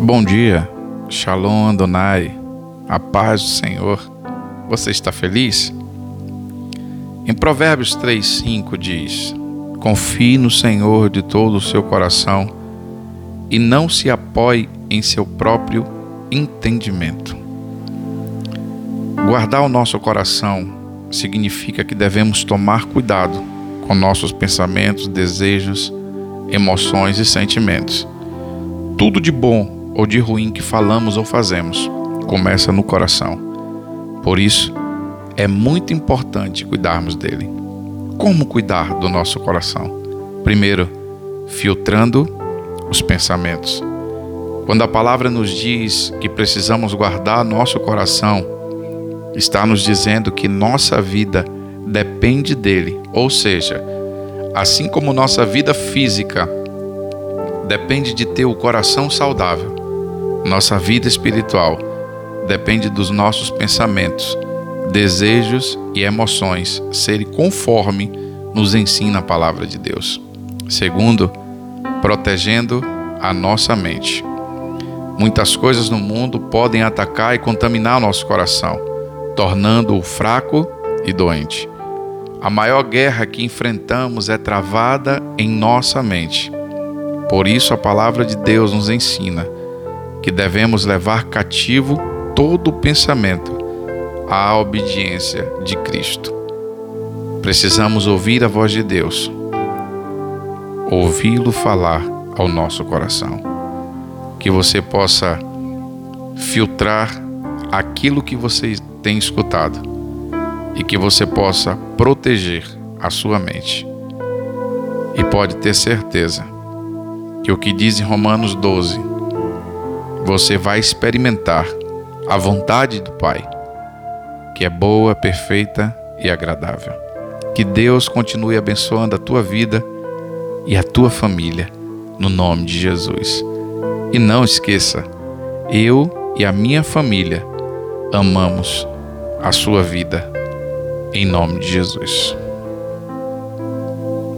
Bom dia, Shalom Adonai, a paz do Senhor. Você está feliz? Em Provérbios 3:5 diz: Confie no Senhor de todo o seu coração e não se apoie em seu próprio entendimento. Guardar o nosso coração significa que devemos tomar cuidado com nossos pensamentos, desejos, emoções e sentimentos. Tudo de bom ou de ruim que falamos ou fazemos começa no coração. Por isso, é muito importante cuidarmos dele. Como cuidar do nosso coração? Primeiro, filtrando os pensamentos. Quando a palavra nos diz que precisamos guardar nosso coração, está nos dizendo que nossa vida depende dele, ou seja, assim como nossa vida física depende de ter o coração saudável, nossa vida espiritual depende dos nossos pensamentos, desejos e emoções serem conforme nos ensina a palavra de Deus. Segundo, protegendo a nossa mente. Muitas coisas no mundo podem atacar e contaminar nosso coração, tornando-o fraco e doente. A maior guerra que enfrentamos é travada em nossa mente. Por isso, a palavra de Deus nos ensina que devemos levar cativo todo pensamento à obediência de Cristo. Precisamos ouvir a voz de Deus, ouvi-lo falar ao nosso coração. Que você possa filtrar aquilo que você tem escutado e que você possa proteger a sua mente. E pode ter certeza que o que diz em Romanos 12, você vai experimentar a vontade do Pai, que é boa, perfeita e agradável. Que Deus continue abençoando a tua vida e a tua família, no nome de Jesus. E não esqueça, eu e a minha família amamos a sua vida em nome de Jesus.